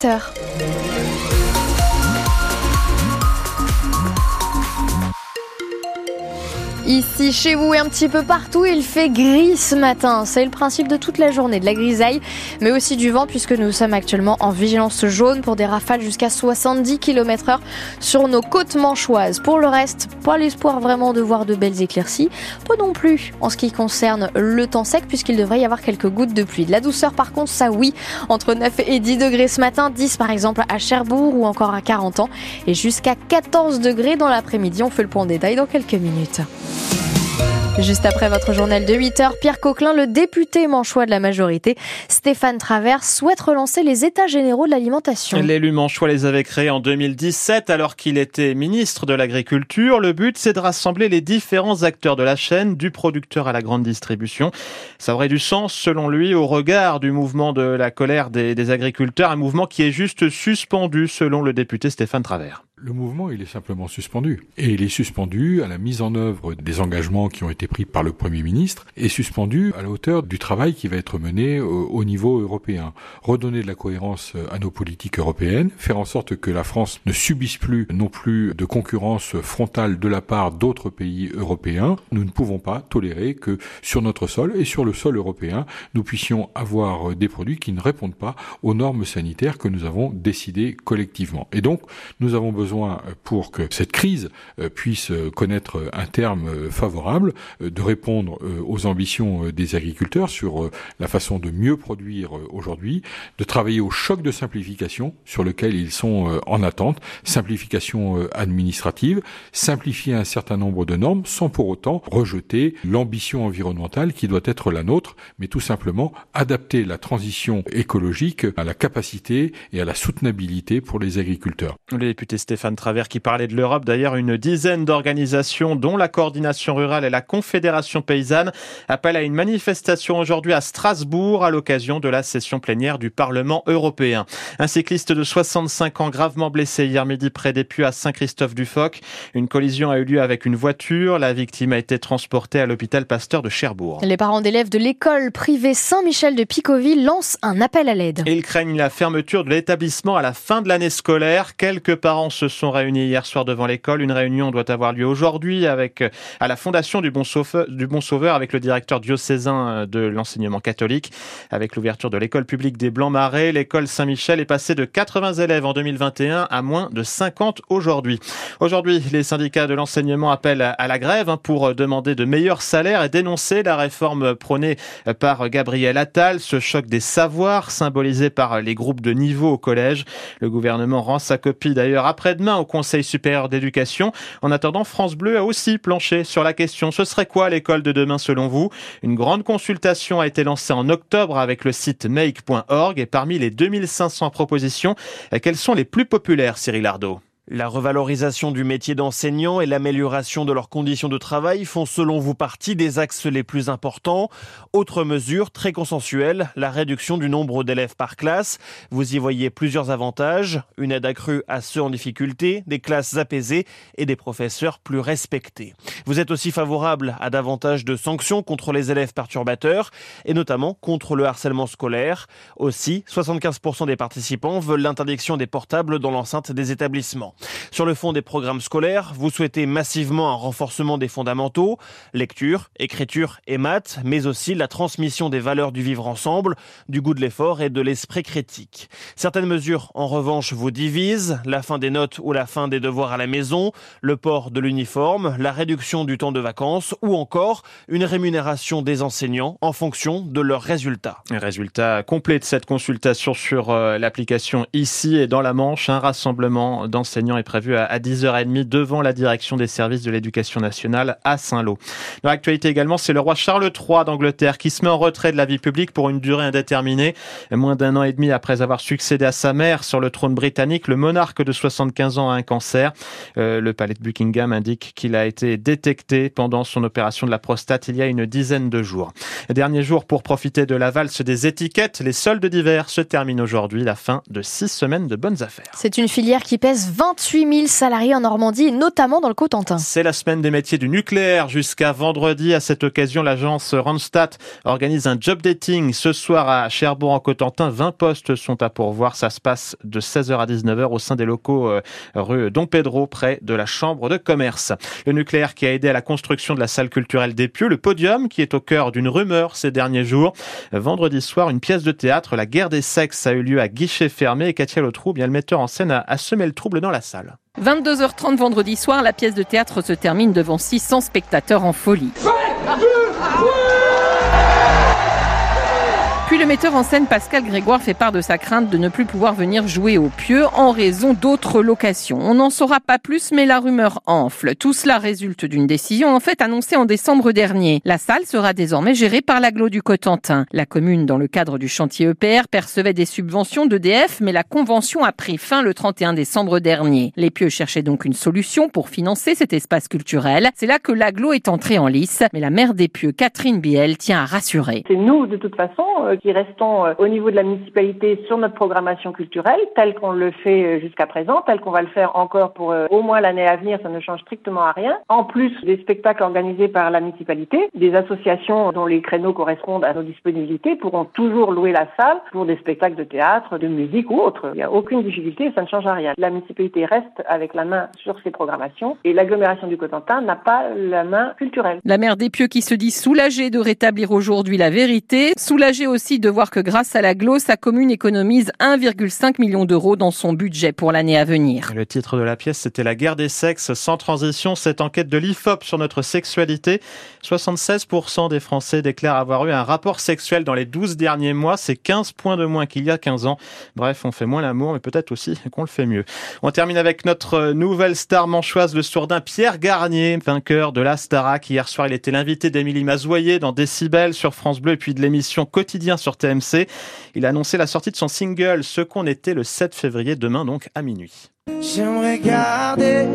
Acteur Ici, chez vous et un petit peu partout, il fait gris ce matin. C'est le principe de toute la journée, de la grisaille, mais aussi du vent puisque nous sommes actuellement en vigilance jaune pour des rafales jusqu'à 70 km heure sur nos côtes manchoises. Pour le reste, pas l'espoir vraiment de voir de belles éclaircies. Pas non plus en ce qui concerne le temps sec puisqu'il devrait y avoir quelques gouttes de pluie. De la douceur par contre, ça oui, entre 9 et 10 degrés ce matin, 10 par exemple à Cherbourg ou encore à 40 ans et jusqu'à 14 degrés dans l'après-midi. On fait le point en détail dans quelques minutes. Juste après votre journal de 8 heures, Pierre Coquelin, le député manchois de la majorité, Stéphane Travers, souhaite relancer les états généraux de l'alimentation. L'élu manchois les avait créés en 2017 alors qu'il était ministre de l'Agriculture. Le but, c'est de rassembler les différents acteurs de la chaîne, du producteur à la grande distribution. Ça aurait du sens, selon lui, au regard du mouvement de la colère des, des agriculteurs, un mouvement qui est juste suspendu, selon le député Stéphane Travers. Le mouvement, il est simplement suspendu. Et il est suspendu à la mise en œuvre des engagements qui ont été pris par le Premier ministre et suspendu à la hauteur du travail qui va être mené au, niveau européen. Redonner de la cohérence à nos politiques européennes, faire en sorte que la France ne subisse plus non plus de concurrence frontale de la part d'autres pays européens. Nous ne pouvons pas tolérer que sur notre sol et sur le sol européen, nous puissions avoir des produits qui ne répondent pas aux normes sanitaires que nous avons décidées collectivement. Et donc, nous avons besoin besoin euh, pour que cette crise euh, puisse euh, connaître un terme favorable, de répondre aux ambitions des agriculteurs sur la façon de mieux produire aujourd'hui, de travailler au choc de simplification sur lequel ils sont en attente, simplification administrative, simplifier un certain nombre de normes sans pour autant rejeter l'ambition environnementale qui doit être la nôtre, mais tout simplement adapter la transition écologique à la capacité et à la soutenabilité pour les agriculteurs. Le député Stéphane Travers qui parlait de l'Europe. D'ailleurs, une dizaine d'organisations, dont la coordination rurale et la Confédération paysanne, appellent à une manifestation aujourd'hui à Strasbourg à l'occasion de la session plénière du Parlement européen. Un cycliste de 65 ans gravement blessé hier midi près des Puits à Saint-Christophe-du-Foc. Une collision a eu lieu avec une voiture. La victime a été transportée à l'hôpital Pasteur de Cherbourg. Les parents d'élèves de l'école privée Saint-Michel de Picoville lancent un appel à l'aide. Ils craignent la fermeture de l'établissement à la fin de l'année scolaire. Quelques parents se sont réunis hier soir devant l'école. Une réunion doit avoir lieu aujourd'hui avec euh, à la fondation du Bon Sauveur, du bon Sauveur avec le directeur diocésain euh, de l'enseignement catholique. Avec l'ouverture de l'école publique des Blancs-Marais, l'école Saint-Michel est passée de 80 élèves en 2021 à moins de 50 aujourd'hui. Aujourd'hui, les syndicats de l'enseignement appellent à la grève hein, pour demander de meilleurs salaires et dénoncer la réforme prônée par Gabriel Attal, ce choc des savoirs symbolisé par les groupes de niveau au collège. Le gouvernement rend sa copie d'ailleurs après demain au Conseil supérieur d'éducation. En attendant, France Bleu a aussi planché sur la question. Ce serait quoi l'école de demain selon vous? Une grande consultation a été lancée en octobre avec le site make.org et parmi les 2500 propositions, quelles sont les plus populaires, Cyril Ardo? La revalorisation du métier d'enseignant et l'amélioration de leurs conditions de travail font selon vous partie des axes les plus importants. Autre mesure très consensuelle, la réduction du nombre d'élèves par classe. Vous y voyez plusieurs avantages, une aide accrue à ceux en difficulté, des classes apaisées et des professeurs plus respectés. Vous êtes aussi favorable à davantage de sanctions contre les élèves perturbateurs et notamment contre le harcèlement scolaire. Aussi, 75% des participants veulent l'interdiction des portables dans l'enceinte des établissements. Sur le fond des programmes scolaires, vous souhaitez massivement un renforcement des fondamentaux, lecture, écriture et maths, mais aussi la transmission des valeurs du vivre ensemble, du goût de l'effort et de l'esprit critique. Certaines mesures, en revanche, vous divisent, la fin des notes ou la fin des devoirs à la maison, le port de l'uniforme, la réduction du temps de vacances ou encore une rémunération des enseignants en fonction de leurs résultats. Résultat complet de cette consultation sur euh, l'application ici et dans la Manche, un rassemblement d'enseignants est prévu à 10h30 devant la direction des services de l'éducation nationale à Saint-Lô. Dans l'actualité également, c'est le roi Charles III d'Angleterre qui se met en retrait de la vie publique pour une durée indéterminée. Moins d'un an et demi après avoir succédé à sa mère sur le trône britannique, le monarque de 75 ans a un cancer. Euh, le palais de Buckingham indique qu'il a été détecté pendant son opération de la prostate il y a une dizaine de jours. Dernier jour pour profiter de la valse des étiquettes, les soldes d'hiver se terminent aujourd'hui, la fin de six semaines de bonnes affaires. C'est une filière qui pèse 20 28 000 salariés en Normandie, notamment dans le Cotentin. C'est la semaine des métiers du nucléaire jusqu'à vendredi. À cette occasion, l'agence Randstad organise un job dating ce soir à Cherbourg en Cotentin. 20 postes sont à pourvoir. Ça se passe de 16h à 19h au sein des locaux euh, rue Don Pedro, près de la Chambre de commerce. Le nucléaire qui a aidé à la construction de la salle culturelle des Pieux, le podium qui est au cœur d'une rumeur ces derniers jours. Vendredi soir, une pièce de théâtre, La guerre des sexes, a eu lieu à guichet fermé et Katia Lotrou, bien le metteur en scène, a, a semé le trouble dans la salle. 22h30 vendredi soir, la pièce de théâtre se termine devant 600 spectateurs en folie. Le metteur en scène Pascal Grégoire fait part de sa crainte de ne plus pouvoir venir jouer au pieu en raison d'autres locations. On n'en saura pas plus, mais la rumeur enfle. Tout cela résulte d'une décision en fait annoncée en décembre dernier. La salle sera désormais gérée par l'aglo du Cotentin. La commune, dans le cadre du chantier EPR, percevait des subventions d'EDF, mais la convention a pris fin le 31 décembre dernier. Les pieux cherchaient donc une solution pour financer cet espace culturel. C'est là que l'aglo est entré en lice, mais la maire des pieux, Catherine Biel, tient à rassurer. C'est nous, de toute façon, euh, qui restons euh, au niveau de la municipalité sur notre programmation culturelle, telle qu'on le fait euh, jusqu'à présent, telle qu'on va le faire encore pour euh, au moins l'année à venir, ça ne change strictement à rien. En plus des spectacles organisés par la municipalité, des associations dont les créneaux correspondent à nos disponibilités pourront toujours louer la salle pour des spectacles de théâtre, de musique ou autre. Il n'y a aucune difficulté, ça ne change à rien. La municipalité reste avec la main sur ses programmations et l'agglomération du Cotentin n'a pas la main culturelle. La maire des Pieux qui se dit soulagée de rétablir aujourd'hui la vérité, soulagée aussi de voir que grâce à la GLO, sa commune économise 1,5 million d'euros dans son budget pour l'année à venir. Le titre de la pièce, c'était La guerre des sexes. Sans transition, cette enquête de l'IFOP sur notre sexualité. 76% des Français déclarent avoir eu un rapport sexuel dans les 12 derniers mois. C'est 15 points de moins qu'il y a 15 ans. Bref, on fait moins l'amour, mais peut-être aussi qu'on le fait mieux. On termine avec notre nouvelle star manchoise, le sourdin Pierre Garnier, vainqueur de la Starac. Hier soir, il était l'invité d'Émilie Mazoyer dans Décibel sur France Bleu et puis de l'émission Quotidien sur TMC. Il a annoncé la sortie de son single Ce qu'on était le 7 février, demain donc à minuit. J'aimerais garder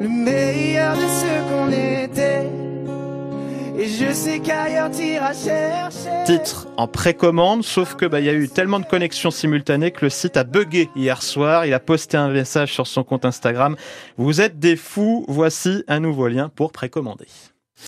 le meilleur de ce qu'on était. Et je sais qu'ailleurs t'iras chercher. Titre en précommande, sauf que bah il y a eu tellement de connexions simultanées que le site a bugué hier soir. Il a posté un message sur son compte Instagram. Vous êtes des fous. Voici un nouveau lien pour précommander.